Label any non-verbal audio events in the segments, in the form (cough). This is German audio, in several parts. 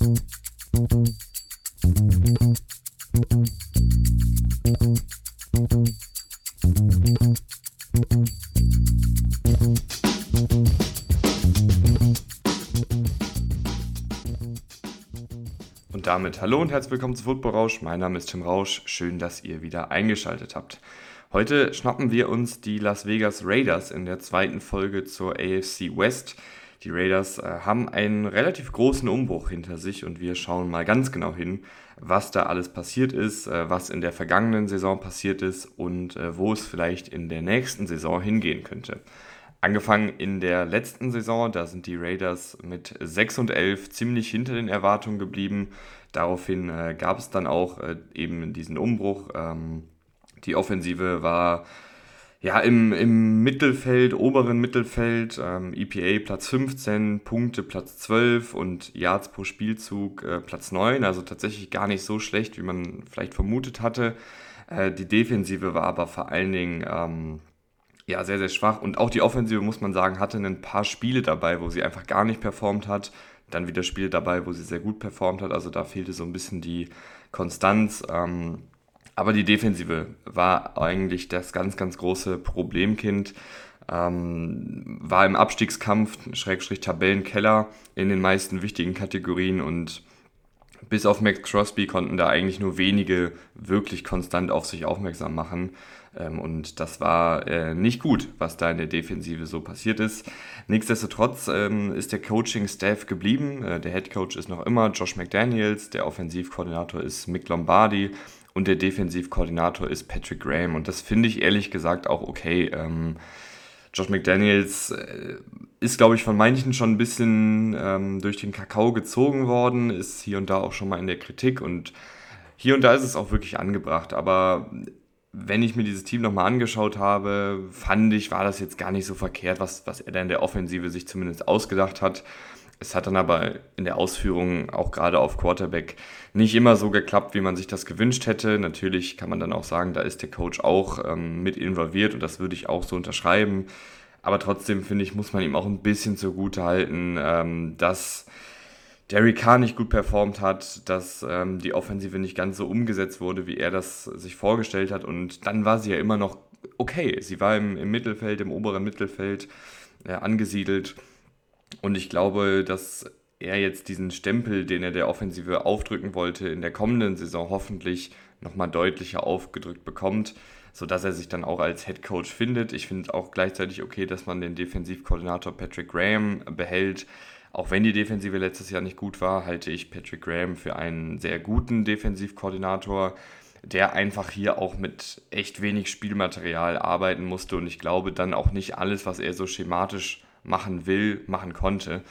Und damit hallo und herzlich willkommen zu Football Rausch. Mein Name ist Tim Rausch. Schön, dass ihr wieder eingeschaltet habt. Heute schnappen wir uns die Las Vegas Raiders in der zweiten Folge zur AFC West. Die Raiders äh, haben einen relativ großen Umbruch hinter sich und wir schauen mal ganz genau hin, was da alles passiert ist, äh, was in der vergangenen Saison passiert ist und äh, wo es vielleicht in der nächsten Saison hingehen könnte. Angefangen in der letzten Saison, da sind die Raiders mit 6 und 11 ziemlich hinter den Erwartungen geblieben. Daraufhin äh, gab es dann auch äh, eben diesen Umbruch. Ähm, die Offensive war ja, im, im Mittelfeld, oberen Mittelfeld, ähm, EPA Platz 15, Punkte Platz 12 und Yards pro Spielzug äh, Platz 9. Also tatsächlich gar nicht so schlecht, wie man vielleicht vermutet hatte. Äh, die Defensive war aber vor allen Dingen ähm, ja, sehr, sehr schwach. Und auch die Offensive, muss man sagen, hatte ein paar Spiele dabei, wo sie einfach gar nicht performt hat. Dann wieder Spiele dabei, wo sie sehr gut performt hat. Also da fehlte so ein bisschen die Konstanz. Ähm, aber die Defensive war eigentlich das ganz, ganz große Problemkind. Ähm, war im Abstiegskampf, Schrägstrich Tabellenkeller in den meisten wichtigen Kategorien und bis auf Max Crosby konnten da eigentlich nur wenige wirklich konstant auf sich aufmerksam machen. Ähm, und das war äh, nicht gut, was da in der Defensive so passiert ist. Nichtsdestotrotz ähm, ist der Coaching-Staff geblieben. Äh, der Head Coach ist noch immer Josh McDaniels, der Offensivkoordinator ist Mick Lombardi und der Defensivkoordinator ist Patrick Graham. Und das finde ich ehrlich gesagt auch okay. Ähm, Josh McDaniels äh, ist, glaube ich, von manchen schon ein bisschen ähm, durch den Kakao gezogen worden, ist hier und da auch schon mal in der Kritik und hier und da ist es auch wirklich angebracht. Aber wenn ich mir dieses Team nochmal angeschaut habe, fand ich, war das jetzt gar nicht so verkehrt, was, was er da in der Offensive sich zumindest ausgedacht hat. Es hat dann aber in der Ausführung auch gerade auf Quarterback nicht immer so geklappt, wie man sich das gewünscht hätte. Natürlich kann man dann auch sagen, da ist der Coach auch ähm, mit involviert und das würde ich auch so unterschreiben. Aber trotzdem finde ich, muss man ihm auch ein bisschen zugute halten, ähm, dass Derek Carr nicht gut performt hat, dass ähm, die Offensive nicht ganz so umgesetzt wurde, wie er das sich vorgestellt hat. Und dann war sie ja immer noch okay. Sie war im, im Mittelfeld, im oberen Mittelfeld äh, angesiedelt. Und ich glaube, dass er jetzt diesen Stempel, den er der Offensive aufdrücken wollte, in der kommenden Saison hoffentlich nochmal deutlicher aufgedrückt bekommt, sodass er sich dann auch als Head Coach findet. Ich finde auch gleichzeitig okay, dass man den Defensivkoordinator Patrick Graham behält. Auch wenn die Defensive letztes Jahr nicht gut war, halte ich Patrick Graham für einen sehr guten Defensivkoordinator, der einfach hier auch mit echt wenig Spielmaterial arbeiten musste und ich glaube dann auch nicht alles, was er so schematisch machen will, machen konnte.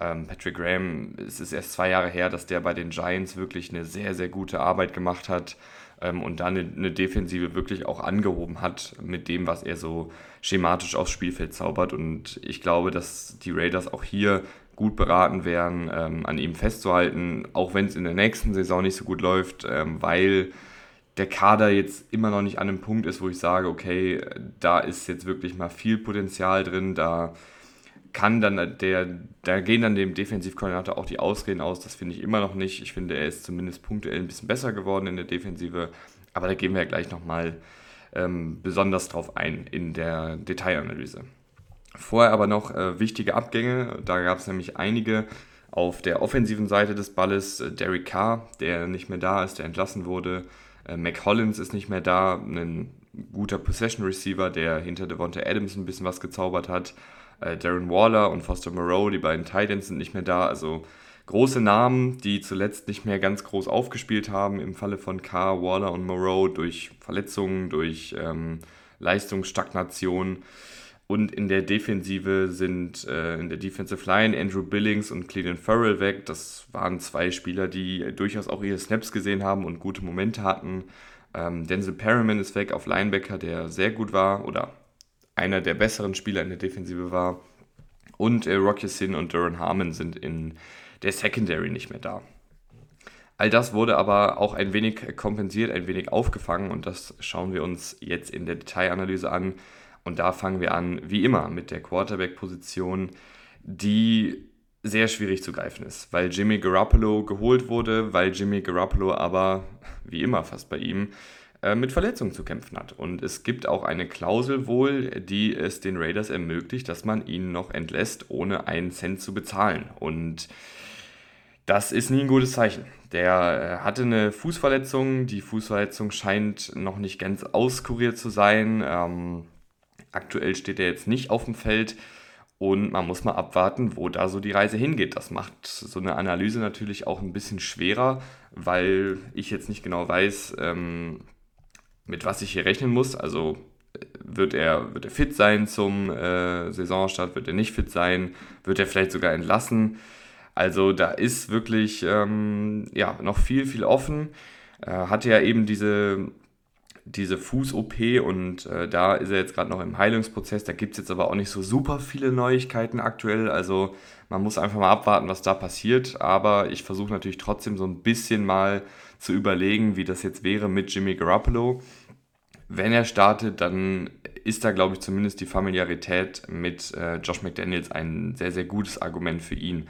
Ähm, Patrick Graham, es ist erst zwei Jahre her, dass der bei den Giants wirklich eine sehr, sehr gute Arbeit gemacht hat ähm, und dann eine, eine, Defensive wirklich auch angehoben hat mit dem, was er so schematisch aufs Spielfeld zaubert. Und ich glaube, dass die Raiders auch hier gut beraten wären, ähm, an ihm festzuhalten, auch wenn es in der nächsten Saison nicht so gut läuft, weil der Kader jetzt immer noch nicht an einem Punkt ist, wo ich sage, okay, da ist jetzt wirklich mal viel Potenzial drin, da kann dann der, da gehen dann dem Defensivkoordinator auch die Ausreden aus, das finde ich immer noch nicht. Ich finde, er ist zumindest punktuell ein bisschen besser geworden in der Defensive, aber da gehen wir ja gleich nochmal ähm, besonders drauf ein in der Detailanalyse. Vorher aber noch äh, wichtige Abgänge, da gab es nämlich einige auf der offensiven Seite des Balles. Äh, Derek Carr, der nicht mehr da ist, der entlassen wurde. Äh, Mac Hollins ist nicht mehr da, ein guter Possession Receiver, der hinter Devonta Adams ein bisschen was gezaubert hat. Äh, Darren Waller und Foster Moreau, die beiden Titans, sind nicht mehr da. Also große Namen, die zuletzt nicht mehr ganz groß aufgespielt haben im Falle von Carr, Waller und Moreau durch Verletzungen, durch ähm, Leistungsstagnation. Und in der Defensive sind äh, in der Defensive Line Andrew Billings und Cleveland Farrell weg. Das waren zwei Spieler, die durchaus auch ihre Snaps gesehen haben und gute Momente hatten. Ähm, Denzel Perriman ist weg auf Linebacker, der sehr gut war oder einer der besseren Spieler in der Defensive war. Und äh, Rocky Sin und Duran Harmon sind in der Secondary nicht mehr da. All das wurde aber auch ein wenig kompensiert, ein wenig aufgefangen und das schauen wir uns jetzt in der Detailanalyse an. Und da fangen wir an, wie immer, mit der Quarterback-Position, die sehr schwierig zu greifen ist, weil Jimmy Garoppolo geholt wurde, weil Jimmy Garoppolo aber, wie immer fast bei ihm, mit Verletzungen zu kämpfen hat. Und es gibt auch eine Klausel wohl, die es den Raiders ermöglicht, dass man ihn noch entlässt, ohne einen Cent zu bezahlen. Und das ist nie ein gutes Zeichen. Der äh, hatte eine Fußverletzung. Die Fußverletzung scheint noch nicht ganz auskuriert zu sein. Ähm, aktuell steht er jetzt nicht auf dem Feld. Und man muss mal abwarten, wo da so die Reise hingeht. Das macht so eine Analyse natürlich auch ein bisschen schwerer, weil ich jetzt nicht genau weiß, ähm, mit was ich hier rechnen muss. Also wird er, wird er fit sein zum äh, Saisonstart, wird er nicht fit sein, wird er vielleicht sogar entlassen. Also da ist wirklich ähm, ja, noch viel, viel offen. Äh, hatte ja eben diese diese Fuß-OP und äh, da ist er jetzt gerade noch im Heilungsprozess. Da gibt es jetzt aber auch nicht so super viele Neuigkeiten aktuell. Also man muss einfach mal abwarten, was da passiert. Aber ich versuche natürlich trotzdem so ein bisschen mal zu überlegen, wie das jetzt wäre mit Jimmy Garoppolo. Wenn er startet, dann ist da, glaube ich, zumindest die Familiarität mit äh, Josh McDaniels ein sehr, sehr gutes Argument für ihn.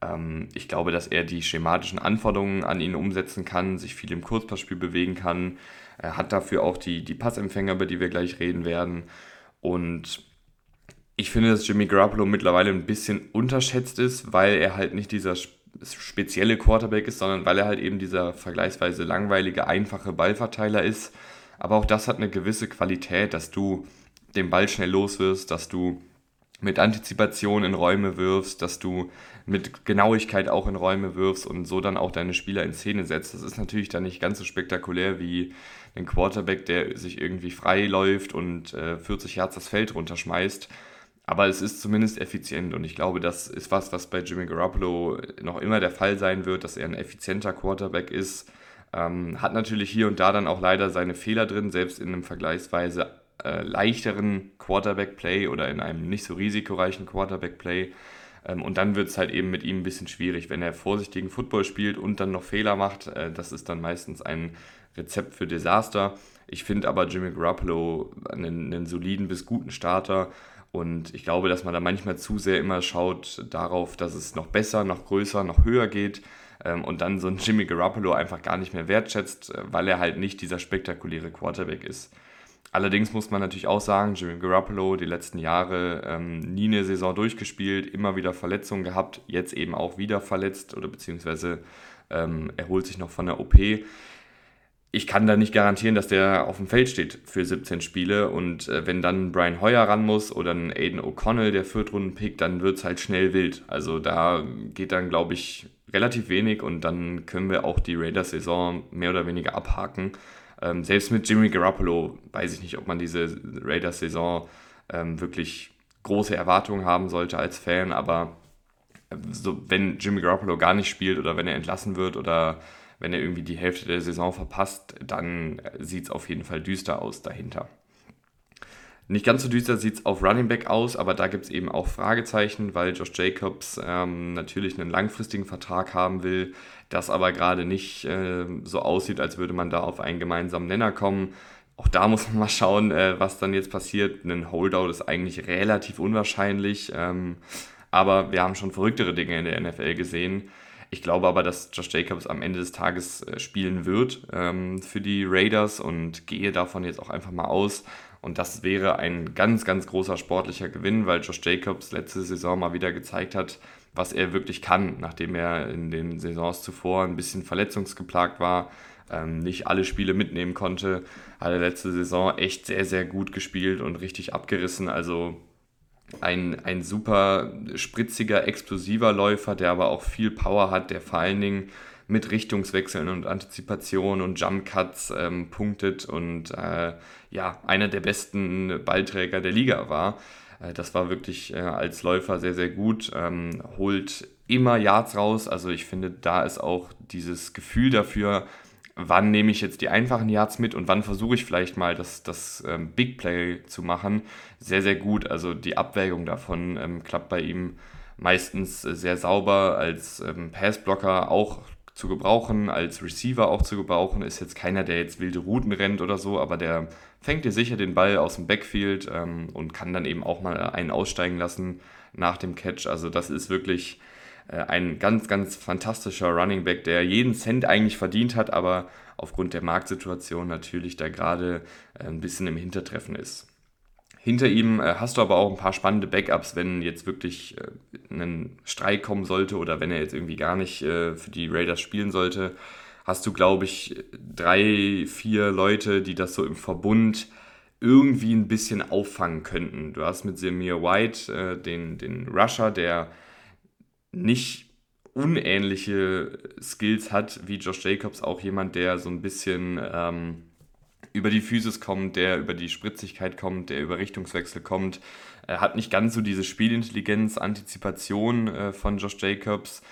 Ähm, ich glaube, dass er die schematischen Anforderungen an ihn umsetzen kann, sich viel im Kurzpassspiel bewegen kann, er hat dafür auch die, die Passempfänger, über die wir gleich reden werden. Und ich finde, dass Jimmy Garoppolo mittlerweile ein bisschen unterschätzt ist, weil er halt nicht dieser spezielle Quarterback ist, sondern weil er halt eben dieser vergleichsweise langweilige, einfache Ballverteiler ist. Aber auch das hat eine gewisse Qualität, dass du den Ball schnell los wirst, dass du mit Antizipation in Räume wirfst, dass du mit Genauigkeit auch in Räume wirfst und so dann auch deine Spieler in Szene setzt. Das ist natürlich dann nicht ganz so spektakulär wie ein Quarterback, der sich irgendwie frei läuft und äh, 40 Hertz das Feld runterschmeißt. Aber es ist zumindest effizient und ich glaube, das ist was, was bei Jimmy Garoppolo noch immer der Fall sein wird, dass er ein effizienter Quarterback ist. Ähm, hat natürlich hier und da dann auch leider seine Fehler drin, selbst in einem vergleichsweise äh, leichteren Quarterback-Play oder in einem nicht so risikoreichen Quarterback-Play. Ähm, und dann wird es halt eben mit ihm ein bisschen schwierig, wenn er vorsichtigen Football spielt und dann noch Fehler macht. Äh, das ist dann meistens ein Rezept für Desaster. Ich finde aber Jimmy Garoppolo einen, einen soliden bis guten Starter. Und ich glaube, dass man da manchmal zu sehr immer schaut darauf, dass es noch besser, noch größer, noch höher geht ähm, und dann so ein Jimmy Garoppolo einfach gar nicht mehr wertschätzt, äh, weil er halt nicht dieser spektakuläre Quarterback ist. Allerdings muss man natürlich auch sagen, Jimmy Garoppolo die letzten Jahre ähm, nie eine Saison durchgespielt, immer wieder Verletzungen gehabt, jetzt eben auch wieder verletzt oder beziehungsweise ähm, erholt sich noch von der OP ich kann da nicht garantieren, dass der auf dem Feld steht für 17 Spiele. Und äh, wenn dann Brian Hoyer ran muss oder ein Aiden O'Connell, der Viertrunden-Pick, dann wird es halt schnell wild. Also da geht dann, glaube ich, relativ wenig und dann können wir auch die Raiders-Saison mehr oder weniger abhaken. Ähm, selbst mit Jimmy Garoppolo weiß ich nicht, ob man diese Raiders-Saison ähm, wirklich große Erwartungen haben sollte als Fan, aber äh, so, wenn Jimmy Garoppolo gar nicht spielt oder wenn er entlassen wird oder wenn er irgendwie die Hälfte der Saison verpasst, dann sieht es auf jeden Fall düster aus dahinter. Nicht ganz so düster sieht es auf Running Back aus, aber da gibt es eben auch Fragezeichen, weil Josh Jacobs ähm, natürlich einen langfristigen Vertrag haben will, das aber gerade nicht äh, so aussieht, als würde man da auf einen gemeinsamen Nenner kommen. Auch da muss man mal schauen, äh, was dann jetzt passiert. Ein Holdout ist eigentlich relativ unwahrscheinlich, ähm, aber wir haben schon verrücktere Dinge in der NFL gesehen. Ich glaube aber, dass Josh Jacobs am Ende des Tages äh, spielen wird ähm, für die Raiders und gehe davon jetzt auch einfach mal aus. Und das wäre ein ganz, ganz großer sportlicher Gewinn, weil Josh Jacobs letzte Saison mal wieder gezeigt hat, was er wirklich kann, nachdem er in den Saisons zuvor ein bisschen verletzungsgeplagt war, ähm, nicht alle Spiele mitnehmen konnte, hat er letzte Saison echt sehr, sehr gut gespielt und richtig abgerissen. Also ein, ein super spritziger, explosiver Läufer, der aber auch viel Power hat, der vor allen Dingen mit Richtungswechseln und Antizipation und Jump Cuts ähm, punktet und äh, ja, einer der besten Ballträger der Liga war. Äh, das war wirklich äh, als Läufer sehr, sehr gut. Ähm, holt immer Yards raus. Also ich finde, da ist auch dieses Gefühl dafür, wann nehme ich jetzt die einfachen Yards mit und wann versuche ich vielleicht mal das, das ähm, Big Play zu machen. Sehr, sehr gut. Also die Abwägung davon ähm, klappt bei ihm meistens sehr sauber als ähm, Passblocker auch zu gebrauchen, als Receiver auch zu gebrauchen. Ist jetzt keiner, der jetzt wilde Routen rennt oder so, aber der fängt dir sicher den Ball aus dem Backfield ähm, und kann dann eben auch mal einen aussteigen lassen nach dem Catch. Also das ist wirklich Äh, ein ganz, ganz fantastischer Running Back, der jeden Cent eigentlich verdient hat, aber aufgrund der Marktsituation natürlich da gerade äh, ein bisschen im Hintertreffen ist. Hinter ihm äh, hast du aber auch ein paar spannende Backups, wenn jetzt wirklich äh, ein Streik kommen sollte oder wenn er jetzt irgendwie gar nicht äh, für die Raiders spielen sollte, hast du, glaube ich, drei, vier Leute, die das so im Verbund irgendwie ein bisschen auffangen könnten. Du hast mit Semir White äh, den, den Rusher, der nicht unähnliche Skills hat wie Josh Jacobs, auch jemand, der so ein bisschen ähm, über die Physis kommt, der über die Spritzigkeit kommt, der über Richtungswechsel kommt. Er hat nicht ganz so diese Spielintelligenz, Antizipation äh, von Josh Jacobs,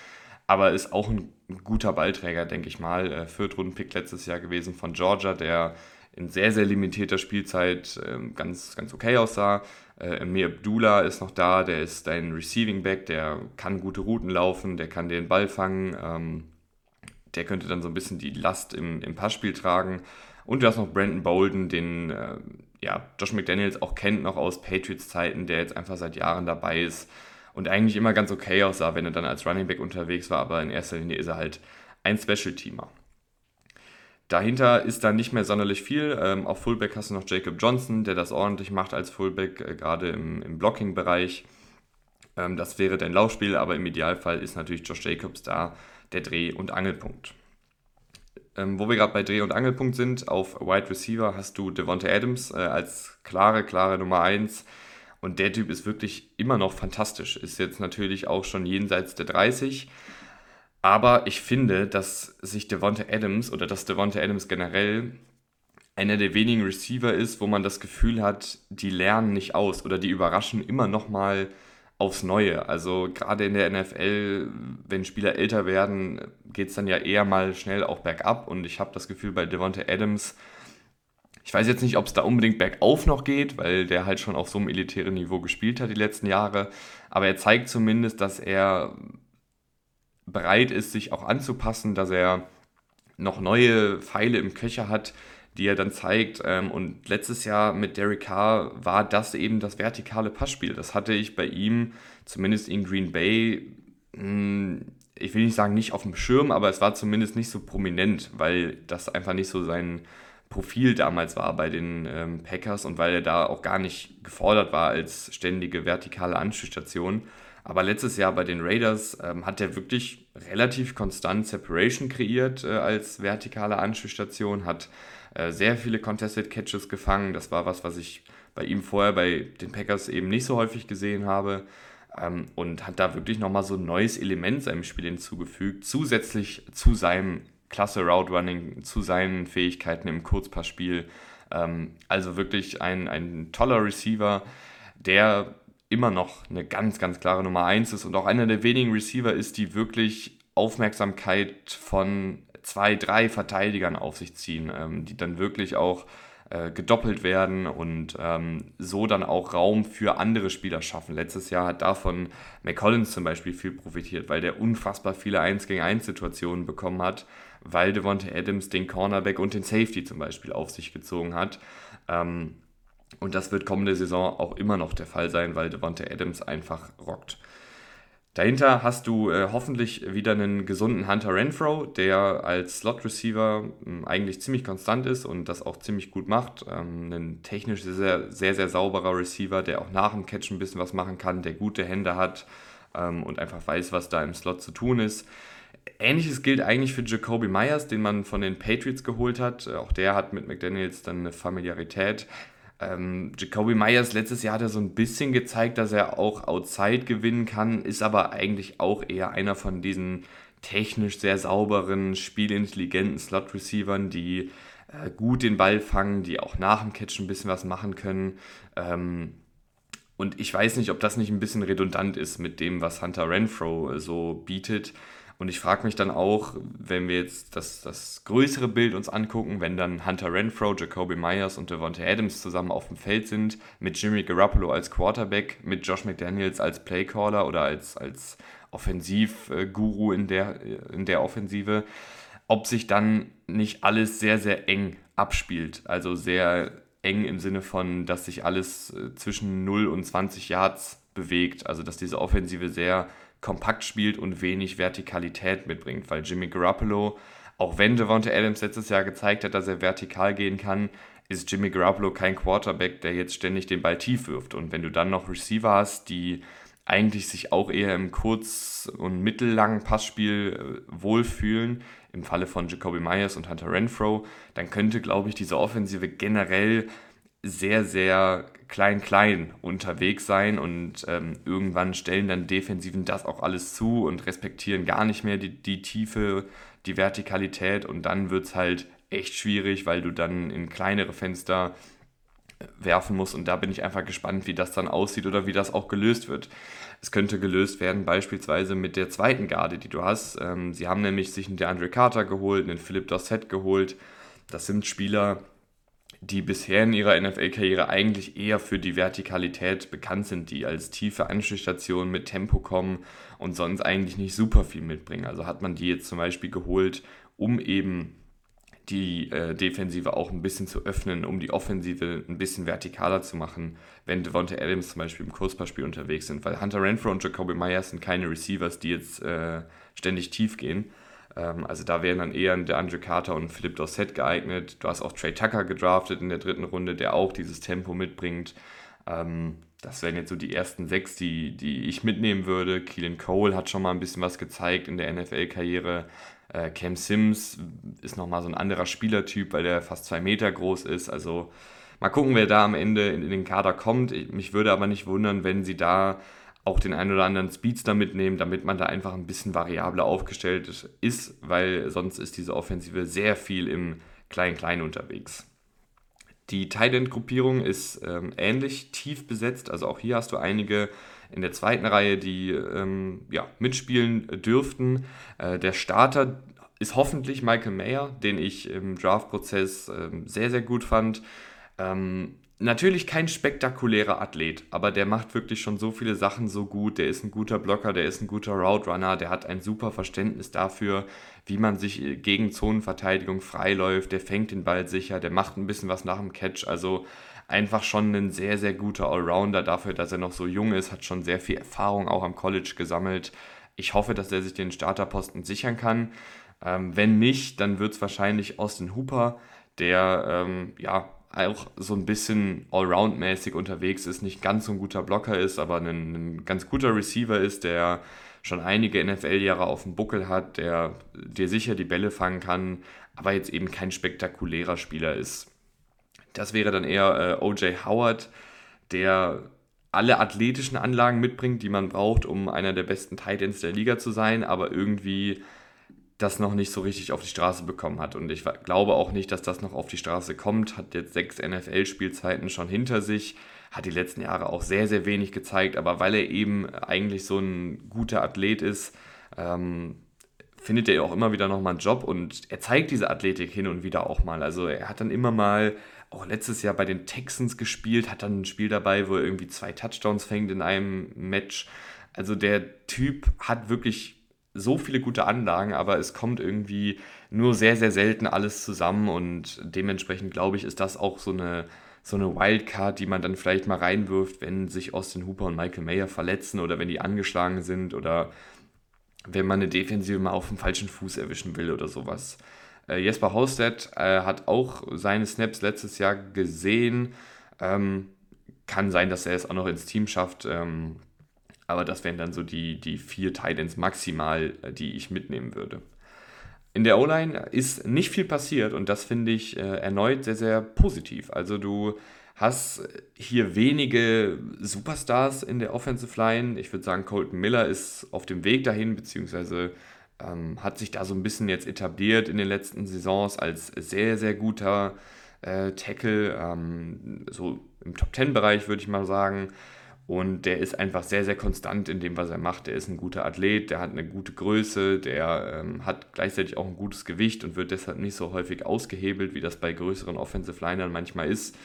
aber ist auch ein, guter Ballträger, denke ich mal. Äh, Viertrunden-Pick letztes Jahr gewesen von Georgia, der in sehr, sehr limitierter Spielzeit äh, ganz, ganz okay aussah. Äh, Mir Abdullah ist noch da, der ist dein Receiving Back, der kann gute Routen laufen, der kann den Ball fangen, ähm, der könnte dann so ein bisschen die Last im, im Passspiel tragen. Und du hast noch Brandon Bolden, den äh, ja, Josh McDaniels auch kennt noch aus Patriots-Zeiten, der jetzt einfach seit Jahren dabei ist und eigentlich immer ganz okay aussah, wenn er dann als Running Back unterwegs war, aber in erster Linie ist er halt ein Special-Teamer. Dahinter ist dann nicht mehr sonderlich viel. Ähm, auf Fullback hast du noch Jacob Johnson, der das ordentlich macht als Fullback, äh, gerade im, im Blocking-Bereich. Ähm, das wäre dein Laufspiel, aber im Idealfall ist natürlich Josh Jacobs da der Dreh- und Angelpunkt. Ähm, wo wir gerade bei Dreh- und Angelpunkt sind, auf Wide Receiver hast du Devonta Adams äh, als klare, klare Nummer 1. Und der Typ ist wirklich immer noch fantastisch. Ist jetzt natürlich auch schon jenseits der 30. Aber ich finde, dass sich Devonta Adams oder dass Devonta Adams generell einer der wenigen Receiver ist, wo man das Gefühl hat, die lernen nicht aus oder die überraschen immer noch mal aufs Neue. Also gerade in der NFL, wenn Spieler älter werden, geht es dann ja eher mal schnell auch bergab. Und ich habe das Gefühl bei Devonta Adams, ich weiß jetzt nicht, ob es da unbedingt bergauf noch geht, weil der halt schon auf so einem elitären Niveau gespielt hat die letzten Jahre. Aber er zeigt zumindest, dass er bereit ist, sich auch anzupassen, dass er noch neue Pfeile im Köcher hat, die er dann zeigt. Ähm, und letztes Jahr mit Derek Carr war das eben das vertikale Passspiel. Das hatte ich bei ihm, zumindest in Green Bay, hm, ich will nicht sagen nicht auf dem Schirm, aber es war zumindest nicht so prominent, weil das einfach nicht so sein Profil damals war bei den ähm, Packers und weil er da auch gar nicht gefordert war als ständige vertikale Anschlussstation. Aber letztes Jahr bei den Raiders ähm, hat er wirklich relativ konstant Separation kreiert äh, als vertikale Anschlussstation, hat äh, sehr viele Contested Catches gefangen. Das war was, was ich bei ihm vorher bei den Packers eben nicht so häufig gesehen habe. Ähm, und hat da wirklich nochmal so ein neues Element seinem Spiel hinzugefügt, zusätzlich zu seinem klasse Route Running, zu seinen Fähigkeiten im Kurzpassspiel. Ähm, also wirklich ein, ein toller Receiver, der immer noch eine ganz, ganz klare Nummer 1 ist und auch einer der wenigen Receiver ist, die wirklich Aufmerksamkeit von zwei, drei Verteidigern auf sich ziehen, ähm, die dann wirklich auch äh, gedoppelt werden und ähm, so dann auch Raum für andere Spieler schaffen. Letztes Jahr hat davon McCollins zum Beispiel viel profitiert, weil der unfassbar viele 1 gegen 1 Situationen bekommen hat, weil Devonta Adams den Cornerback und den Safety zum Beispiel auf sich gezogen hat. Ähm, und das wird kommende Saison auch immer noch der Fall sein, weil Devonta Adams einfach rockt. Dahinter hast du äh, hoffentlich wieder einen gesunden Hunter Renfro, der als Slot Receiver äh, eigentlich ziemlich konstant ist und das auch ziemlich gut macht. Ähm, ein technisch sehr, sehr, sehr sauberer Receiver, der auch nach dem Catch ein bisschen was machen kann, der gute Hände hat ähm, und einfach weiß, was da im Slot zu tun ist. Ähnliches gilt eigentlich für Jacoby Myers, den man von den Patriots geholt hat. Auch der hat mit McDaniels dann eine Familiarität. Ähm, Jacoby Myers letztes Jahr hat er so ein bisschen gezeigt, dass er auch Outside gewinnen kann, ist aber eigentlich auch eher einer von diesen technisch sehr sauberen, spielintelligenten Slot-Receivern, die äh, gut den Ball fangen, die auch nach dem Catch ein bisschen was machen können. Ähm, und ich weiß nicht, ob das nicht ein bisschen redundant ist mit dem, was Hunter Renfro äh, so bietet. Und ich frage mich dann auch, wenn wir jetzt das, das größere Bild uns angucken, wenn dann Hunter Renfro, Jacoby Myers und Devonta Adams zusammen auf dem Feld sind, mit Jimmy Garoppolo als Quarterback, mit Josh McDaniels als Playcaller oder als, als Offensivguru in der, in der Offensive, ob sich dann nicht alles sehr, sehr eng abspielt. Also sehr eng im Sinne von, dass sich alles äh, zwischen 0 und 20 Yards bewegt. Also dass diese Offensive sehr kompakt spielt und wenig Vertikalität mitbringt, weil Jimmy Garoppolo, auch wenn Devonta Adams letztes Jahr gezeigt hat, dass er vertikal gehen kann, ist Jimmy Garoppolo kein Quarterback, der jetzt ständig den Ball tief wirft. Und wenn du dann noch Receiver hast, die eigentlich sich auch eher im kurz- und mittellangen Passspiel äh, wohlfühlen, im Falle von Jacoby Myers und Hunter Renfro, dann könnte, glaube ich, diese Offensive generell sehr, sehr klein-klein unterwegs sein und ähm, irgendwann stellen dann Defensiven das auch alles zu und respektieren gar nicht mehr die, die Tiefe, die Vertikalität und dann wird es halt echt schwierig, weil du dann in kleinere Fenster äh, werfen musst und da bin ich einfach gespannt, wie das dann aussieht oder wie das auch gelöst wird. Es könnte gelöst werden beispielsweise mit der zweiten Garde, die du hast. Ähm, sie haben nämlich sich einen DeAndre Carter geholt, einen Philip Dossett geholt. Das sind Spieler, die bisher in ihrer NFL-Karriere eigentlich eher für die Vertikalität bekannt sind, die als tiefe Anschlussstationen mit Tempo kommen und sonst eigentlich nicht super viel mitbringen. Also hat man die jetzt zum Beispiel geholt, um eben die äh, Defensive auch ein bisschen zu öffnen, um die Offensive ein bisschen vertikaler zu machen, wenn Devonta Adams zum Beispiel im Kurzpassspiel unterwegs sind. Weil Hunter Renfro und Jacoby Myers sind keine Receivers, die jetzt äh, ständig tief gehen. Ähm, also da wären dann eher der Andre Carter und Philipp Dossett geeignet. Du hast auch Trey Tucker gedraftet in der dritten Runde, der auch dieses Tempo mitbringt. Ähm, das wären jetzt so die ersten sechs, die, die ich mitnehmen würde. Keelan Cole hat schon mal ein bisschen was gezeigt in der NFL-Karriere. Äh, Cam Sims ist nochmal so ein anderer Spielertyp, weil der fast zwei Meter groß ist. Also mal gucken, wer da am Ende in den Kader kommt. Mich würde aber nicht wundern, wenn sie da auch den einen oder anderen Speedster mitnehmen, damit man da einfach ein bisschen variabler aufgestellt ist, weil sonst ist diese Offensive sehr viel im Klein-Klein unterwegs. Die Tight-End-Gruppierung ist ähm, ähnlich tief besetzt, also auch hier hast du einige in der zweiten Reihe, die ähm, ja, mitspielen dürften. Äh, der Starter ist hoffentlich Michael Mayer, den ich im Draft-Prozess ähm, sehr, sehr gut fand. Ähm, natürlich kein spektakulärer Athlet, aber der macht wirklich schon so viele Sachen so gut. Der ist ein guter Blocker, der ist ein guter Route der hat ein super Verständnis dafür, wie man sich gegen Zonenverteidigung freiläuft. Der fängt den Ball sicher, der macht ein bisschen was nach dem Catch. Also einfach schon ein sehr, sehr guter Allrounder dafür, dass er noch so jung ist, hat schon sehr viel Erfahrung auch am College gesammelt. Ich hoffe, dass er sich den Starterposten sichern kann. Ähm, wenn nicht, dann wird es wahrscheinlich Austin Hooper, der ähm, ja auch so ein bisschen allround-mäßig unterwegs ist, nicht ganz so ein guter Blocker ist, aber ein, ein ganz guter Receiver ist, der schon einige NFL-Jahre auf dem Buckel hat, der dir sicher die Bälle fangen kann, aber jetzt eben kein spektakulärer Spieler ist. Das wäre dann eher äh, OJ Howard, der alle athletischen Anlagen mitbringt, die man braucht, um einer der besten Titans der Liga zu sein, aber irgendwie das noch nicht so richtig auf die Straße bekommen hat. Und ich glaube auch nicht, dass das noch auf die Straße kommt. Hat jetzt sechs NFL-Spielzeiten schon hinter sich, hat die letzten Jahre auch sehr, sehr wenig gezeigt, aber weil er eben eigentlich so ein guter Athlet ist, ähm, findet er auch immer wieder nochmal einen Job und er zeigt diese Athletik hin und wieder auch mal. Also er hat dann immer mal auch letztes Jahr bei den Texans gespielt, hat dann ein Spiel dabei, wo er irgendwie zwei Touchdowns fängt in einem Match. Also der Typ hat wirklich so viele gute Anlagen, aber es kommt irgendwie nur sehr, sehr selten alles zusammen und dementsprechend glaube ich, ist das auch so eine, so eine Wildcard, die man dann vielleicht mal reinwirft, wenn sich Austin Hooper und Michael Mayer verletzen oder wenn die angeschlagen sind oder wenn man eine Defensive mal auf dem falschen Fuß erwischen will oder sowas. Äh, Jesper Haustedt äh, hat auch seine Snaps letztes Jahr gesehen. Ähm, kann sein, dass er es auch noch ins Team schafft. Ähm, aber das wären dann so die, die vier Titans maximal, äh, die ich mitnehmen würde. In der O-Line ist nicht viel passiert und das finde ich äh, erneut sehr, sehr positiv. Also du hast hier wenige Superstars in der Offensive Line. Ich würde sagen, Colton Miller ist auf dem Weg dahin, beziehungsweise ähm, hat sich da so ein bisschen jetzt etabliert in den letzten Saisons als sehr, sehr guter äh, Tackle, ähm, so im Top-10-Bereich würde ich mal sagen. Und der ist einfach sehr, sehr konstant in dem, was er macht. Der ist ein guter Athlet, der hat eine gute Größe, der ähm, hat gleichzeitig auch ein gutes Gewicht und wird deshalb nicht so häufig ausgehebelt, wie das bei größeren Offensive Linern manchmal ist.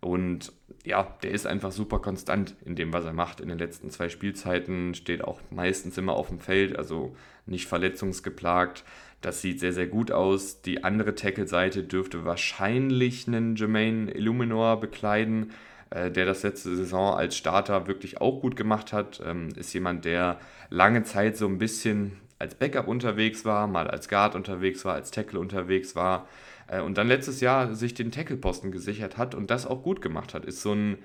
Und ja, der ist einfach super konstant in dem, was er macht. In den letzten zwei Spielzeiten steht auch meistens immer auf dem Feld, also nicht verletzungsgeplagt. Das sieht sehr, sehr gut aus. Die andere Tackle-Seite dürfte wahrscheinlich einen Jermaine Illuminor bekleiden äh, der das letzte Saison als Starter wirklich auch gut gemacht hat. Ähm, ist jemand, der lange Zeit so ein bisschen als Backup unterwegs war, mal als Guard unterwegs war, als Tackle unterwegs war äh, und dann letztes Jahr sich den Tackle-Posten gesichert hat und das auch gut gemacht hat. Ist so ein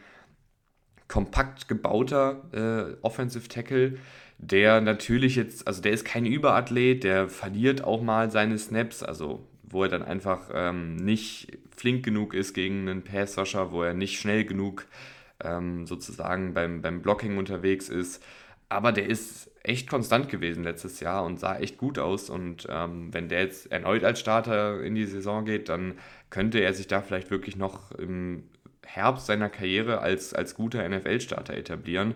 kompakt gebauter äh, Offensive Tackle, der natürlich jetzt, also der ist kein Überathlet, der verliert auch mal seine Snaps, also wo er dann einfach ähm, nicht flink genug ist gegen einen Passwasher, wo er nicht schnell genug ähm, sozusagen beim, beim Blocking unterwegs ist. Aber der ist echt konstant gewesen letztes Jahr und sah echt gut aus. Und ähm, wenn der jetzt erneut als Starter in die Saison geht, dann könnte er sich da vielleicht wirklich noch im Herbst seiner Karriere als, als guter NFL-Starter etablieren.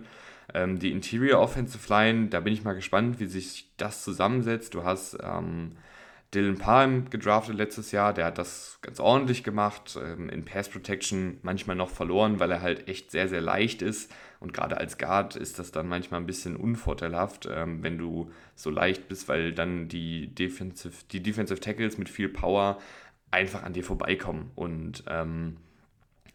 Ähm, die Interior Offensive Line, da bin ich mal gespannt, wie sich das zusammensetzt. Du hast ähm, Dylan Palm gedraftet letztes Jahr, der hat das ganz ordentlich gemacht, ähm, in Pass Protection manchmal noch verloren, weil er halt echt sehr, sehr leicht ist. Und gerade als Guard ist das dann manchmal ein bisschen unvorteilhaft, ähm, wenn du so leicht bist, weil dann die Defensive, die Defensive Tackles mit viel Power einfach an dir vorbeikommen. Und ähm,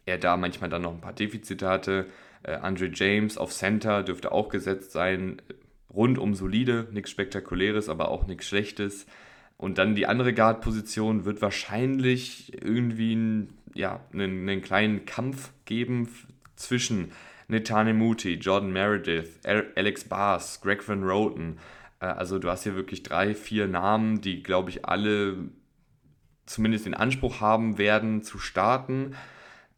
er da manchmal dann noch ein paar Defizite hatte. Äh, Andre James auf Center dürfte auch gesetzt sein. Rundum solide, nichts Spektakuläres, aber auch nichts Schlechtes. Und dann die andere Guard-Position wird wahrscheinlich irgendwie ein, ja, einen, einen, kleinen Kampf geben zwischen Netane Muti, Jordan Meredith, Alex Bars, Greg Van Roten. Äh, also du hast hier wirklich drei, vier Namen, die, glaube ich, alle zumindest den Anspruch haben werden zu starten.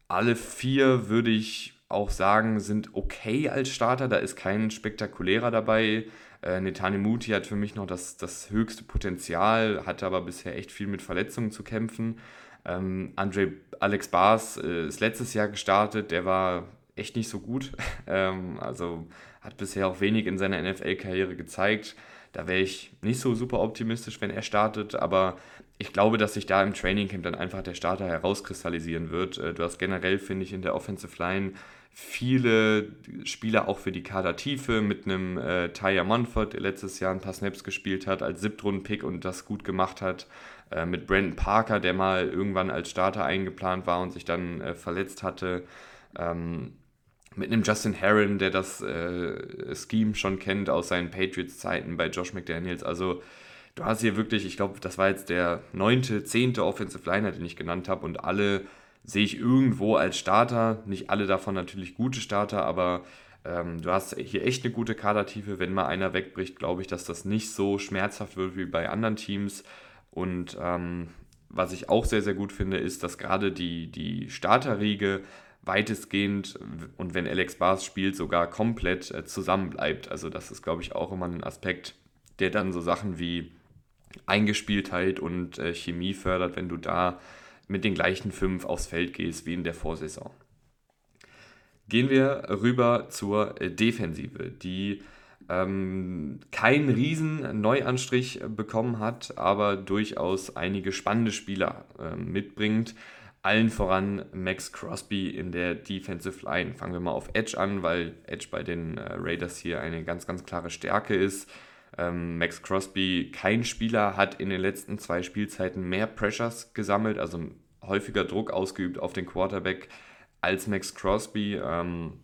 Alle vier würde ich auch sagen, sind okay als Starter. Da ist kein spektakulärer dabei. Äh, Netane Muti hat für mich noch das, das höchste Potenzial, hatte aber bisher echt viel mit Verletzungen zu kämpfen. Ähm, Andre Alex Bars äh, ist letztes Jahr gestartet, der war echt nicht so gut. (laughs) ähm, also hat bisher auch wenig in seiner NFL-Karriere gezeigt. Da wäre ich nicht so super optimistisch, wenn er startet, aber ich glaube, dass sich da im Trainingcamp dann einfach der Starter herauskristallisieren wird. Äh, du hast generell, finde ich, in der Offensive Line viele Spieler auch für die Kadertiefe mit einem äh, Tyre Munford, der letztes Jahr ein paar Snaps gespielt hat als Siebtrunden-Pick und das gut gemacht hat. Äh, mit Brandon Parker, der mal irgendwann als Starter eingeplant war und sich dann äh, verletzt hatte. Ähm, mit einem Justin Herron, der das äh, Scheme schon kennt aus seinen Patriots-Zeiten bei Josh McDaniels. Also du hast hier wirklich, ich glaube, das war jetzt der neunte, zehnte Offensive Liner, den ich genannt habe und alle sehe ich irgendwo als Starter. Nicht alle davon natürlich gute Starter, aber ähm, du hast hier echt eine gute Kadertiefe. Wenn mal einer wegbricht, glaube ich, dass das nicht so schmerzhaft wird wie bei anderen Teams. Und ähm, was ich auch sehr, sehr gut finde, ist, dass gerade die, die Starterriege weitestgehend und wenn Alex Bars spielt, sogar komplett äh, zusammenbleibt. Also das ist, glaube ich, auch immer ein Aspekt, der dann so Sachen wie Eingespieltheit und äh, Chemie fördert, wenn du da mit den gleichen fünf aufs Feld gehst wie in der Vorsaison. Gehen wir rüber zur äh, Defensive, die ähm, keinen riesen Neuanstrich bekommen hat, aber durchaus einige spannende Spieler äh, mitbringt. Allen voran Max Crosby in der Defensive Line. Fangen wir mal auf Edge an, weil Edge bei den äh, Raiders hier eine ganz, ganz klare Stärke ist. Ähm, Max Crosby, kein Spieler hat in den letzten zwei Spielzeiten mehr Pressures gesammelt, also häufiger Druck ausgeübt auf den Quarterback als Max Crosby. Ähm,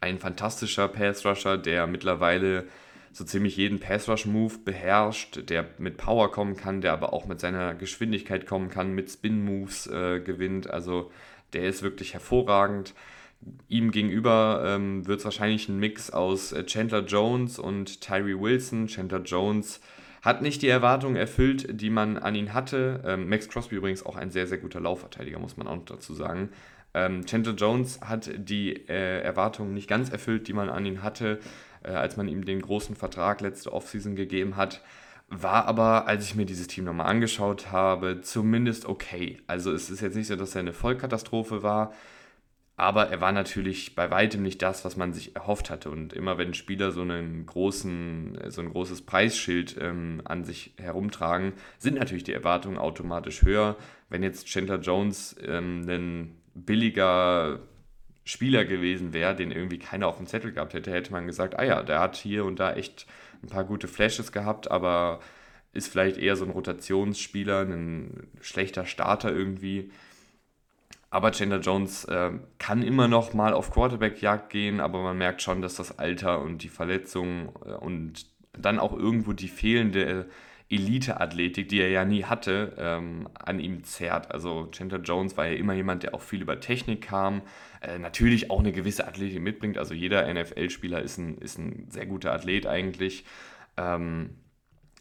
ein fantastischer Pass-Rusher, der mittlerweile so ziemlich jeden Pass-Rush-Move beherrscht, der mit Power kommen kann, der aber auch mit seiner Geschwindigkeit kommen kann, mit Spin-Moves äh, gewinnt. Also der ist wirklich hervorragend. Ihm gegenüber ähm, wird es wahrscheinlich ein Mix aus äh, Chandler Jones und Tyree Wilson. Chandler Jones hat nicht die Erwartungen erfüllt, die man an ihn hatte. Ähm, Max Crosby übrigens auch ein sehr, sehr guter Laufverteidiger, muss man auch dazu sagen. Ähm, Chandler Jones hat die äh, Erwartungen nicht ganz erfüllt, die man an ihn hatte äh, als man ihm den großen Vertrag letzte Offseason gegeben hat. War aber, als ich mir dieses Team nochmal angeschaut habe, zumindest okay. Also es ist jetzt nicht so, dass er eine Vollkatastrophe war, aber er war natürlich bei weitem nicht das, was man sich erhofft hatte. Und immer wenn Spieler so, einen großen, so ein großes Preisschild ähm, an sich herumtragen, sind natürlich die Erwartungen automatisch höher. Wenn jetzt Chandler Jones ähm, ein billiger Spieler gewesen wäre, den irgendwie keiner auf dem Zettel gehabt hätte, hätte man gesagt, ah ja, der hat hier und da echt ein paar gute Flashes gehabt, aber ist vielleicht eher so ein Rotationsspieler, ein schlechter Starter irgendwie. Aber Chandler Jones äh, kann immer noch mal auf Quarterback-Jagd gehen, aber man merkt schon, dass das Alter und die Verletzungen äh, und dann auch irgendwo die fehlende Elite-Athletik, die er ja nie hatte, ähm, an ihm zerrt. Also Chandler Jones war ja immer jemand, der auch viel über Technik kam, äh, natürlich auch eine gewisse Athletik mitbringt. Also jeder NFL-Spieler ist ein, ist ein sehr guter Athlet eigentlich. Ähm,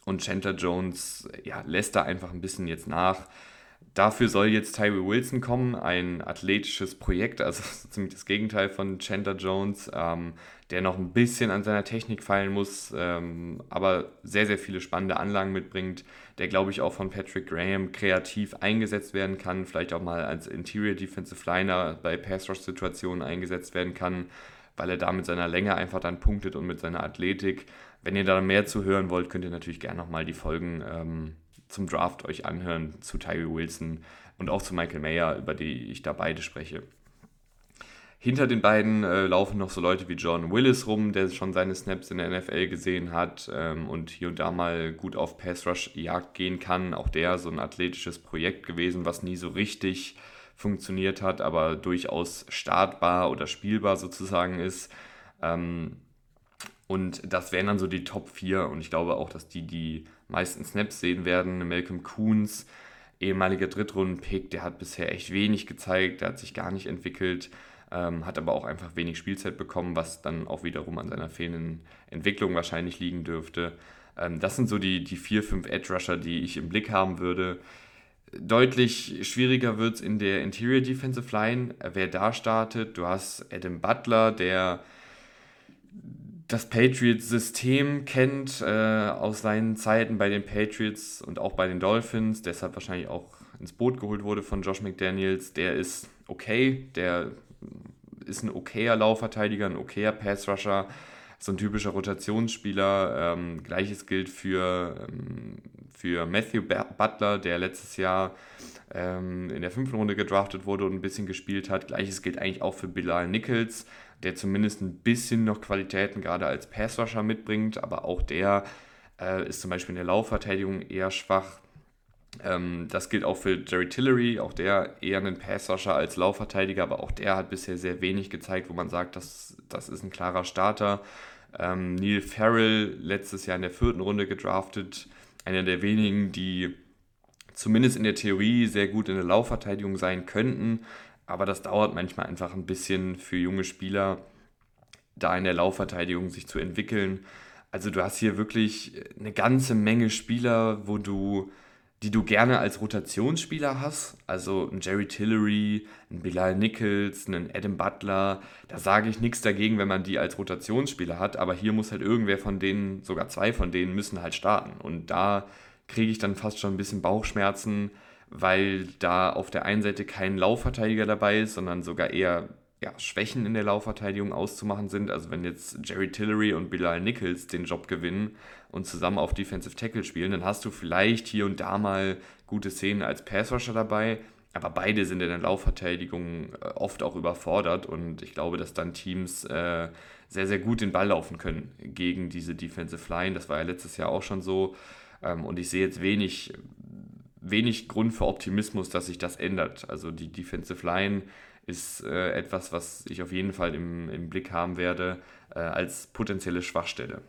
und Chandler Jones ja, lässt da einfach ein bisschen jetzt nach. Dafür soll jetzt Tyree Wilson kommen, ein athletisches Projekt, also (laughs) ziemlich das Gegenteil von Chandler Jones, ähm, der noch ein bisschen an seiner Technik feilen muss, ähm, aber sehr, sehr viele spannende Anlagen mitbringt, der, glaube ich, auch von Patrick Graham kreativ eingesetzt werden kann, vielleicht auch mal als Interior Defensive Liner bei Pass-Rush-Situationen eingesetzt werden kann, weil er da mit seiner Länge einfach dann punktet und mit seiner Athletik. Wenn ihr da mehr zu hören wollt, könnt ihr natürlich gerne nochmal die Folgen ähm, zum Draft euch anhören zu Tyree Wilson und auch zu Michael Mayer, über die ich da beide spreche. Hinter den beiden äh, laufen noch so Leute wie John Willis rum, der schon seine Snaps in der NFL gesehen hat ähm, und hier und da mal gut auf Pass Rush Jagd gehen kann. Auch der so ein athletisches Projekt gewesen, was nie so richtig funktioniert hat, aber durchaus startbar oder spielbar sozusagen ist. Ähm, und das wären dann so die Top 4 und ich glaube auch, dass die die meisten Snaps sehen werden. Malcolm Coons, ehemaliger Drittrunden-Pick, der hat bisher echt wenig gezeigt, der hat sich gar nicht entwickelt ähm, hat aber auch einfach wenig Spielzeit bekommen, was dann auch wiederum an seiner fehlenden Entwicklung wahrscheinlich liegen dürfte. Ähm, das sind so die, die vier, fünf Edge-Rusher, die ich im Blick haben würde. Deutlich schwieriger wird es in der Interior Defensive Line, wer da startet. Du hast Adam Butler, der das Patriots-System kennt äh, aus seinen Zeiten bei den Patriots und auch bei den Dolphins, deshalb wahrscheinlich auch ins Boot geholt wurde von Josh McDaniels. Der ist okay, der ist ein okayer Laufverteidiger, ein okayer Passrusher, so ein typischer Rotationsspieler. Ähm, Gleiches gilt für, ähm, für Matthew Butler, der letztes Jahr ähm, in der fünften Runde gedraftet wurde und ein bisschen gespielt hat. Gleiches gilt eigentlich auch für Bilal Nichols, der zumindest ein bisschen noch Qualitäten gerade als Passrusher mitbringt, aber auch der äh, ist zum Beispiel in der Laufverteidigung eher schwach. Ähm, das gilt auch für Jerry Tillery, auch der eher ein Passrusher als Laufverteidiger, aber auch der hat bisher sehr wenig gezeigt, wo man sagt, das, das ist ein klarer Starter. Ähm, Neil Farrell, letztes Jahr in der vierten Runde gedraftet, einer der wenigen, die zumindest in der Theorie sehr gut in der Laufverteidigung sein könnten, aber das dauert manchmal einfach ein bisschen für junge Spieler, da in der Laufverteidigung sich zu entwickeln. Also du hast hier wirklich eine ganze Menge Spieler, wo du die du gerne als Rotationsspieler hast, also ein Jerry Tillery, ein Bilal Nichols, einen Adam Butler, da sage ich nichts dagegen, wenn man die als Rotationsspieler hat, aber hier muss halt irgendwer von denen, sogar zwei von denen müssen halt starten. Und da kriege ich dann fast schon ein bisschen Bauchschmerzen, weil da auf der einen Seite kein Laufverteidiger dabei ist, sondern sogar eher ja, Schwächen in der Laufverteidigung auszumachen sind. Also wenn jetzt Jerry Tillery und Bilal Nichols den Job gewinnen und zusammen auf Defensive Tackle spielen, dann hast du vielleicht hier und da mal gute Szenen als Passrusher dabei, aber beide sind in der Laufverteidigung äh, oft auch überfordert und ich glaube, dass dann Teams äh, sehr, sehr gut den Ball laufen können gegen diese Defensive Line. Das war ja letztes Jahr auch schon so. Ähm, und ich sehe jetzt wenig, wenig Grund für Optimismus, dass sich das ändert. Also die Defensive Line ist äh, etwas, was ich auf jeden Fall im, im Blick haben werde äh, als potenzielle Schwachstelle.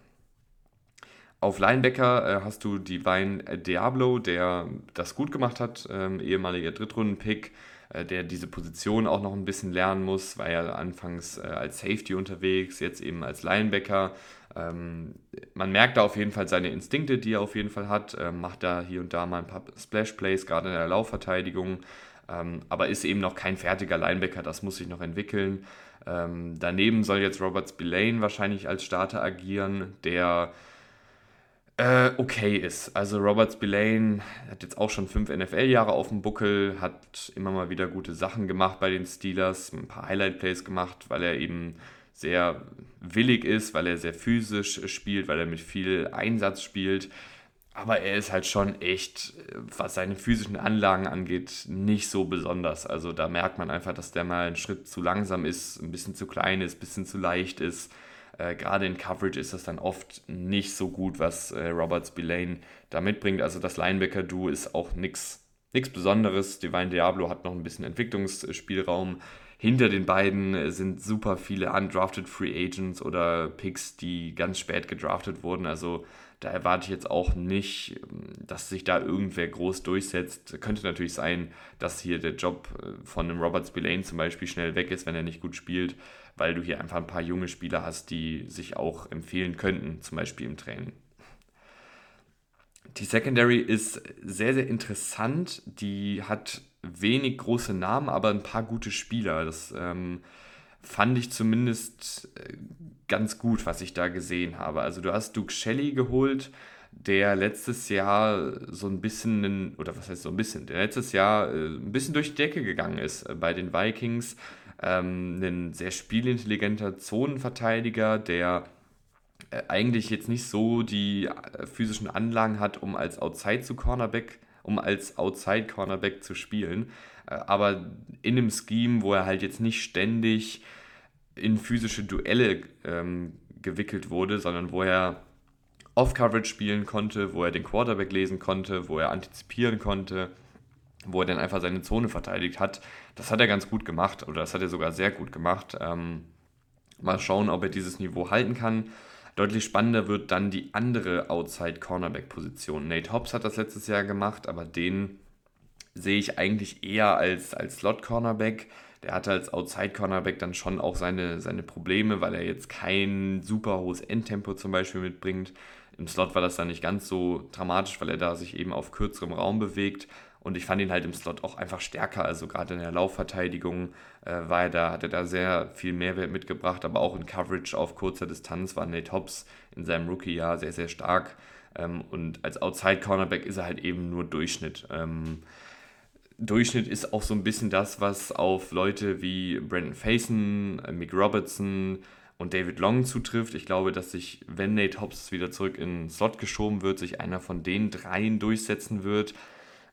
Auf Linebacker äh, hast du Divine Diablo, der das gut gemacht hat, ähm, ehemaliger Drittrunden-Pick, äh, der diese Position auch noch ein bisschen lernen muss, war ja anfangs äh, als Safety unterwegs, jetzt eben als Linebacker. Ähm, man merkt da auf jeden Fall seine Instinkte, die er auf jeden Fall hat, ähm, macht da hier und da mal ein paar Splash-Plays, gerade in der Laufverteidigung. Ähm, aber ist eben noch kein fertiger Linebacker, das muss sich noch entwickeln. Ähm, daneben soll jetzt Robert Spillane wahrscheinlich als Starter agieren, der äh, okay ist. Also Robert Spillane hat jetzt auch schon fünf NFL-Jahre auf dem Buckel, hat immer mal wieder gute Sachen gemacht bei den Steelers, ein paar Highlight-Plays gemacht, weil er eben sehr willig ist, weil er sehr physisch spielt, weil er mit viel Einsatz spielt. Aber er ist halt schon echt, was seine physischen Anlagen angeht, nicht so besonders. Also da merkt man einfach, dass der mal einen Schritt zu langsam ist, ein bisschen zu klein ist, ein bisschen zu leicht ist. Äh, Gerade in Coverage ist das dann oft nicht so gut, was äh, Robert Spillane da mitbringt. Also das Linebacker-Duo ist auch nichts Besonderes. Divine Diablo hat noch ein bisschen Entwicklungsspielraum. Hinter den beiden sind super viele undrafted Free Agents oder Picks, die ganz spät gedraftet wurden. Also da erwarte ich jetzt auch nicht, dass sich da irgendwer groß durchsetzt. Könnte natürlich sein, dass hier der Job äh, von einem Robert Spillane zum Beispiel schnell weg ist, wenn er nicht gut spielt, weil du hier einfach ein paar junge Spieler hast, die sich auch empfehlen könnten, zum Beispiel im Training. Die Secondary ist sehr, sehr interessant. Die hat wenig große Namen, aber ein paar gute Spieler. Das ähm, fand ich zumindest äh, ganz gut, was ich da gesehen habe. Also du hast Duke Shelley geholt, der letztes Jahr so ein bisschen, oder was heißt so ein bisschen, der letztes Jahr äh, ein bisschen durch die Decke gegangen ist äh, bei den Vikings. Ähm, ein sehr spielintelligenter Zonenverteidiger, der eigentlich jetzt nicht so die physischen Anlagen hat, um als Outside zu Cornerback, um als Outside Cornerback zu spielen. Aber in einem Scheme, wo er halt jetzt nicht ständig in physische Duelle ähm, gewickelt wurde, sondern wo er Off-Coverage spielen konnte, wo er den Quarterback lesen konnte, wo er antizipieren konnte, wo er dann einfach seine Zone verteidigt hat. Das hat er ganz gut gemacht oder das hat er sogar sehr gut gemacht. Ähm, mal schauen, ob er dieses Niveau halten kann. Deutlich spannender wird dann die andere Outside-Cornerback-Position. Nate Hobbs hat das letztes Jahr gemacht, aber den sehe ich eigentlich eher als, als Slot-Cornerback der hatte als Outside-Cornerback dann schon auch seine, seine Probleme, weil er jetzt kein super hohes Endtempo zum Beispiel mitbringt. Im Slot war das dann nicht ganz so dramatisch, weil er da sich eben auf kürzerem Raum bewegt. Und ich fand ihn halt im Slot auch einfach stärker. Also gerade in der Laufverteidigung äh, war er da, hat er da sehr viel Mehrwert mitgebracht, aber auch in Coverage auf kurzer Distanz war Nate Hobbs in seinem Rookie-Jahr sehr, sehr stark. Ähm, und als Outside-Cornerback ist er halt eben nur Durchschnitt. Ähm, Durchschnitt ist auch so ein bisschen das, was auf Leute wie Brandon Faison, äh, Mick Robertson und David Long zutrifft. Ich glaube, dass sich, wenn Nate Hobbs wieder zurück in den Slot geschoben wird, sich einer von den dreien durchsetzen wird.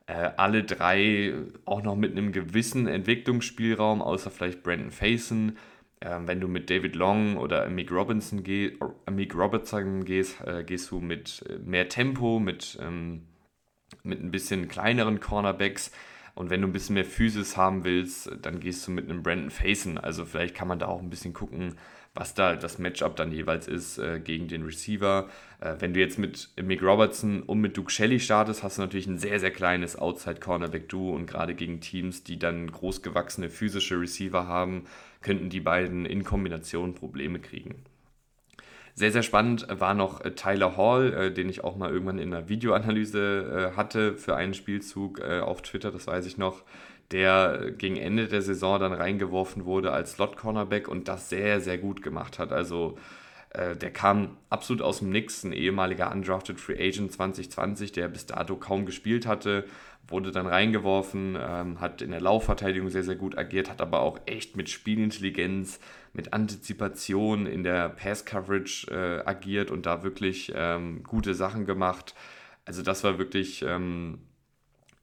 Äh, alle drei auch noch mit einem gewissen Entwicklungsspielraum, außer vielleicht Brandon Faison. Äh, wenn du mit David Long oder Mick, Robinson geh, äh, Mick Robertson gehst, äh, gehst du mit äh, mehr Tempo, mit, ähm, mit ein bisschen kleineren Cornerbacks. Und wenn du ein bisschen mehr Physis haben willst, dann gehst du mit einem Brandon Faison. Also vielleicht kann man da auch ein bisschen gucken, was da das Matchup dann jeweils ist äh, gegen den Receiver. Äh, wenn du jetzt mit Mick Robertson und mit Duke Shelley startest, hast du natürlich ein sehr, sehr kleines Outside-Cornerback-Duo und gerade gegen Teams, die dann großgewachsene physische Receiver haben, könnten die beiden in Kombination Probleme kriegen. Sehr, sehr spannend war noch äh, Tyler Hall, äh, den ich auch mal irgendwann in einer Videoanalyse äh, hatte für einen Spielzug auf Twitter, das weiß ich noch, der gegen Ende der Saison dann reingeworfen wurde als Slot-Cornerback und das sehr, sehr gut gemacht hat. Also äh, der kam absolut aus dem Nix, ein ehemaliger Undrafted Free Agent 2020, der bis dato kaum gespielt hatte, wurde dann reingeworfen, ähm, hat in der Laufverteidigung sehr, sehr gut agiert, hat aber auch echt mit Spielintelligenz, mit Antizipation in der Pass-Coverage äh, agiert und da wirklich ähm, gute Sachen gemacht. Also das war wirklich ähm,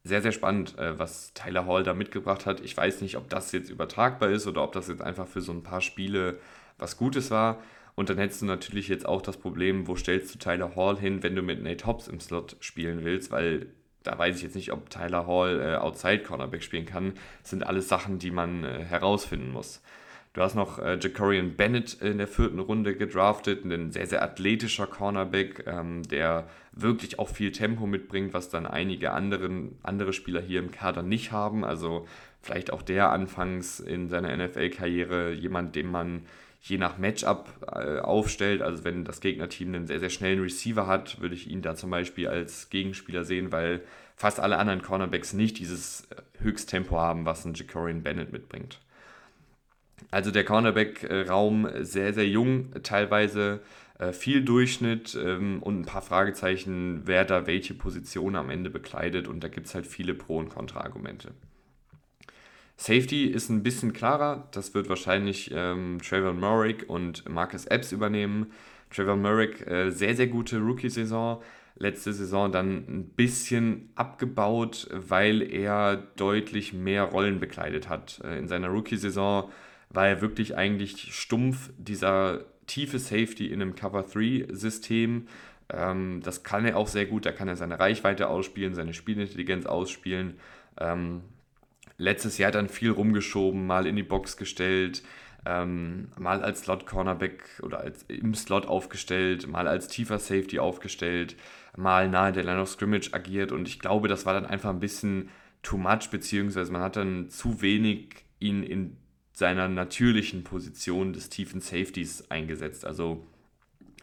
sehr, sehr spannend, äh, was Tyler Hall da mitgebracht hat. Ich weiß nicht, ob das jetzt übertragbar ist oder ob das jetzt einfach für so ein paar Spiele was Gutes war. Und dann hättest du natürlich jetzt auch das Problem, wo stellst du Tyler Hall hin, wenn du mit Nate Hobbs im Slot spielen willst, weil da weiß ich jetzt nicht, ob Tyler Hall äh, Outside Cornerback spielen kann. Das sind alles Sachen, die man äh, herausfinden muss. Du hast noch äh, Jacorian Bennett in der vierten Runde gedraftet, ein sehr, sehr athletischer Cornerback, ähm, der wirklich auch viel Tempo mitbringt, was dann einige anderen, andere Spieler hier im Kader nicht haben. Also vielleicht auch der anfangs in seiner NFL-Karriere jemand, den man je nach Matchup äh, aufstellt. Also wenn das Gegnerteam einen sehr, sehr schnellen Receiver hat, würde ich ihn da zum Beispiel als Gegenspieler sehen, weil fast alle anderen Cornerbacks nicht dieses Höchsttempo haben, was ein Jacorian Bennett mitbringt. Also der Cornerback-Raum sehr, sehr jung, teilweise äh, viel Durchschnitt ähm, und ein paar Fragezeichen, wer da welche Position am Ende bekleidet. Und da gibt es halt viele Pro- und Kontra-Argumente. Safety ist ein bisschen klarer. Das wird wahrscheinlich ähm, Trevor Merrick und Marcus Epps übernehmen. Trevor Merrick, äh, sehr, sehr gute Rookie-Saison. Letzte Saison dann ein bisschen abgebaut, weil er deutlich mehr Rollen bekleidet hat. Äh, in seiner Rookie-Saison war er wirklich eigentlich stumpf dieser tiefe Safety in einem Cover-3-System. Ähm, das kann er auch sehr gut. Da kann er seine Reichweite ausspielen, seine Spielintelligenz ausspielen. Ähm, letztes Jahr dann viel rumgeschoben, mal in die Box gestellt, ähm, mal als Slot-Cornerback oder als im Slot aufgestellt, mal als tiefer Safety aufgestellt, mal nahe der Line of Scrimmage agiert und ich glaube, das war dann einfach ein bisschen too much, beziehungsweise man hat dann zu wenig ihn in seiner natürlichen Position des tiefen Safeties eingesetzt. Also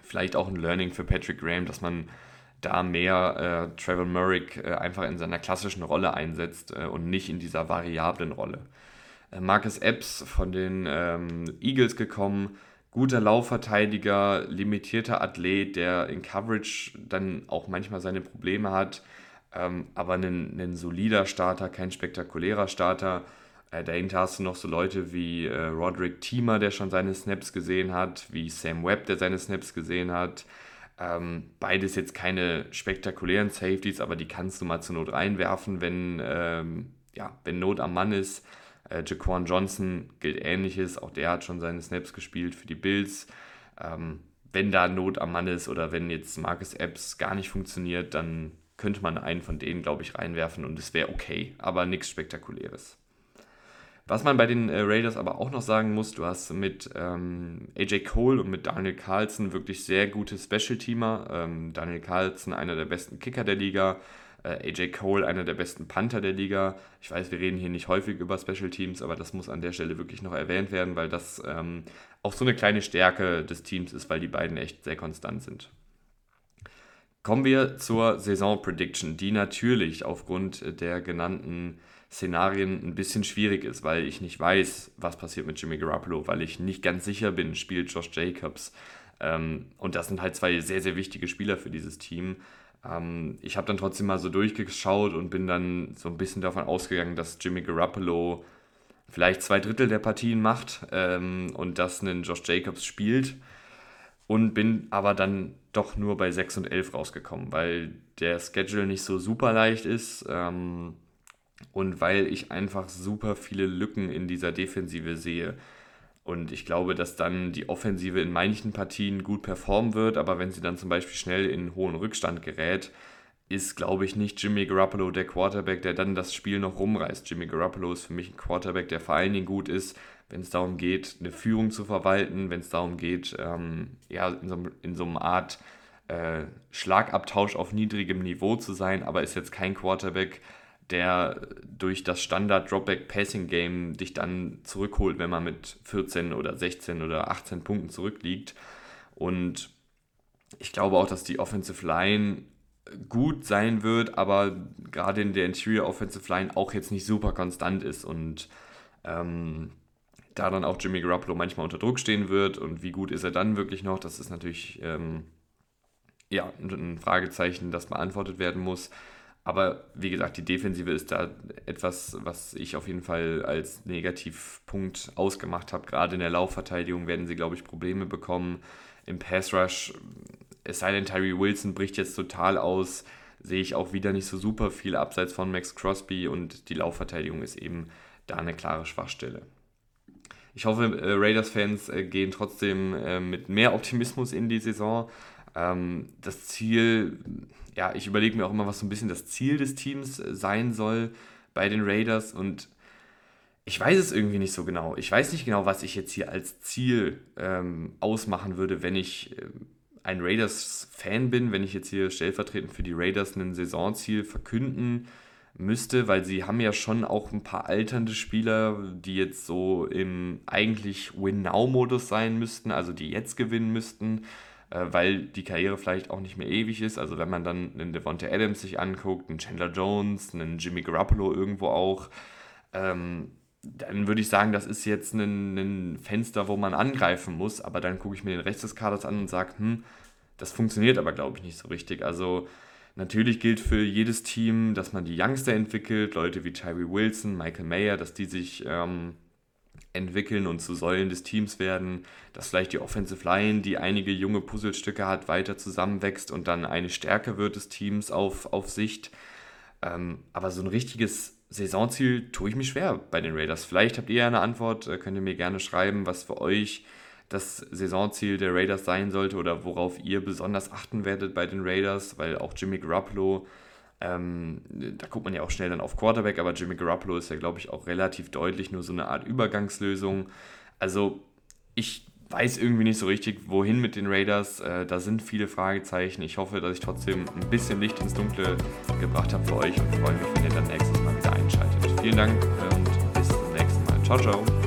vielleicht auch ein Learning für Patrick Graham, dass man da mehr äh, Trevor Murray äh, einfach in seiner klassischen Rolle einsetzt äh, und nicht in dieser variablen Rolle. Äh, Marcus Epps von den ähm, Eagles gekommen, guter Laufverteidiger, limitierter Athlet, der in Coverage dann auch manchmal seine Probleme hat, ähm, aber ein solider Starter, kein spektakulärer Starter. Äh, dahinter hast du noch so Leute wie äh, Roderick Thiemer, der schon seine Snaps gesehen hat, wie Sam Webb, der seine Snaps gesehen hat. Ähm, beides jetzt keine spektakulären Safeties, aber die kannst du mal zur Not reinwerfen, wenn, ähm, ja, wenn Not am Mann ist. Äh, Jaquan Johnson gilt ähnliches, auch der hat schon seine Snaps gespielt für die Bills. Ähm, wenn da Not am Mann ist oder wenn jetzt Marcus Epps gar nicht funktioniert, dann könnte man einen von denen, glaube ich, reinwerfen und es wäre okay, aber nichts Spektakuläres. Was man bei den äh, Raiders aber auch noch sagen muss, du hast mit ähm, AJ Cole und mit Daniel Carlson wirklich sehr gute Special-Teamer. Ähm, Daniel Carlson, einer der besten Kicker der Liga, äh, AJ Cole, einer der besten Panther der Liga. Ich weiß, wir reden hier nicht häufig über Special Teams, aber das muss an der Stelle wirklich noch erwähnt werden, weil das ähm, auch so eine kleine Stärke des Teams ist, weil die beiden echt sehr konstant sind. Kommen wir zur Saison Prediction, die natürlich aufgrund der genannten Szenarien ein bisschen schwierig ist, weil ich nicht weiß, was passiert mit Jimmy Garoppolo, weil ich nicht ganz sicher bin, spielt Josh Jacobs. Ähm, und das sind halt zwei sehr, sehr wichtige Spieler für dieses Team. Ähm, ich habe dann trotzdem mal so durchgeschaut und bin dann so ein bisschen davon ausgegangen, dass Jimmy Garoppolo vielleicht zwei Drittel der Partien macht ähm, und dass ein Josh Jacobs spielt. Und bin aber dann doch nur bei 6 und 11 rausgekommen, weil der Schedule nicht so super leicht ist. Ähm, und weil ich einfach super viele Lücken in dieser Defensive sehe. Und ich glaube, dass dann die Offensive in manchen Partien gut performen wird, aber wenn sie dann zum Beispiel schnell in hohen Rückstand gerät, ist, glaube ich, nicht Jimmy Garoppolo der Quarterback, der dann das Spiel noch rumreißt. Jimmy Garoppolo ist für mich ein Quarterback, der vor allen Dingen gut ist, wenn es darum geht, eine Führung zu verwalten, wenn es darum geht, ähm, ja, in so, in so einer Art äh, Schlagabtausch auf niedrigem Niveau zu sein, aber ist jetzt kein Quarterback, der durch das Standard-Dropback-Passing-Game dich dann zurückholt, wenn man mit 14 oder 16 oder 18 Punkten zurückliegt. Und ich glaube auch, dass die Offensive Line gut sein wird, aber gerade in der Interior Offensive Line auch jetzt nicht super konstant ist und ähm, da dann auch Jimmy Garoppolo manchmal unter Druck stehen wird und wie gut ist er dann wirklich noch, das ist natürlich ähm, ja, ein Fragezeichen, das beantwortet werden muss. Aber wie gesagt, die Defensive ist da etwas, was ich auf jeden Fall als Negativpunkt ausgemacht habe. Gerade in der Laufverteidigung werden sie, glaube ich, Probleme bekommen. Im Pass Rush, es sei denn, Tyree Wilson bricht jetzt total aus, sehe ich auch wieder nicht so super viel abseits von Max Crosby und die Laufverteidigung ist eben da eine klare Schwachstelle. Ich hoffe, äh, Raiders-Fans äh, gehen trotzdem äh, mit mehr Optimismus in die Saison. Ähm, das Ziel ja, ich überlege mir auch immer, was so ein bisschen das Ziel des Teams äh, sein soll bei den Raiders und ich weiß es irgendwie nicht so genau. Ich weiß nicht genau, was ich jetzt hier als Ziel ähm, ausmachen würde, wenn ich äh, ein Raiders-Fan bin, wenn ich jetzt hier stellvertretend für die Raiders ein Saisonziel verkünden müsste, weil sie haben ja schon auch ein paar alternde Spieler, die jetzt so im eigentlich Win-Now-Modus sein müssten, also die jetzt gewinnen müssten. Äh, weil die Karriere vielleicht auch nicht mehr ewig ist. Also wenn man dann einen Devonta Adams sich anguckt, einen Chandler Jones, einen Jimmy Garoppolo irgendwo auch, ähm, dann würde ich sagen, das ist jetzt ein, ein, Fenster, wo man angreifen muss. Aber dann gucke ich mir den Rest des Kaders an und sage, hm, das funktioniert aber, glaube ich, nicht so richtig. Also natürlich gilt für jedes Team, dass man die Youngster entwickelt, Leute wie Tyree Wilson, Michael Mayer, dass die sich ähm, entwickeln und zu Säulen des Teams werden, dass vielleicht die Offensive Line, die einige junge Puzzlestücke hat, weiter zusammenwächst und dann eine Stärke wird des Teams auf, auf Sicht. Ähm, aber so ein richtiges Saisonziel tue ich mich schwer bei den Raiders. Vielleicht habt ihr ja eine Antwort, äh, könnt ihr mir gerne schreiben, was für euch das Saisonziel der Raiders sein sollte oder worauf ihr besonders achten werdet bei den Raiders, weil auch Jimmy Garoppolo Ähm, da guckt man ja auch schnell dann auf Quarterback, aber Jimmy Garoppolo ist ja, glaube ich, auch relativ deutlich nur so eine Art Übergangslösung. Also ich weiß irgendwie nicht so richtig, wohin mit den Raiders. Äh, da sind viele Fragezeichen. Ich hoffe, dass ich trotzdem ein bisschen Licht ins Dunkle gebracht habe für euch und freue mich, wenn ihr dann nächstes Mal wieder einschaltet. Vielen Dank und bis zum nächsten Mal. Ciao, ciao.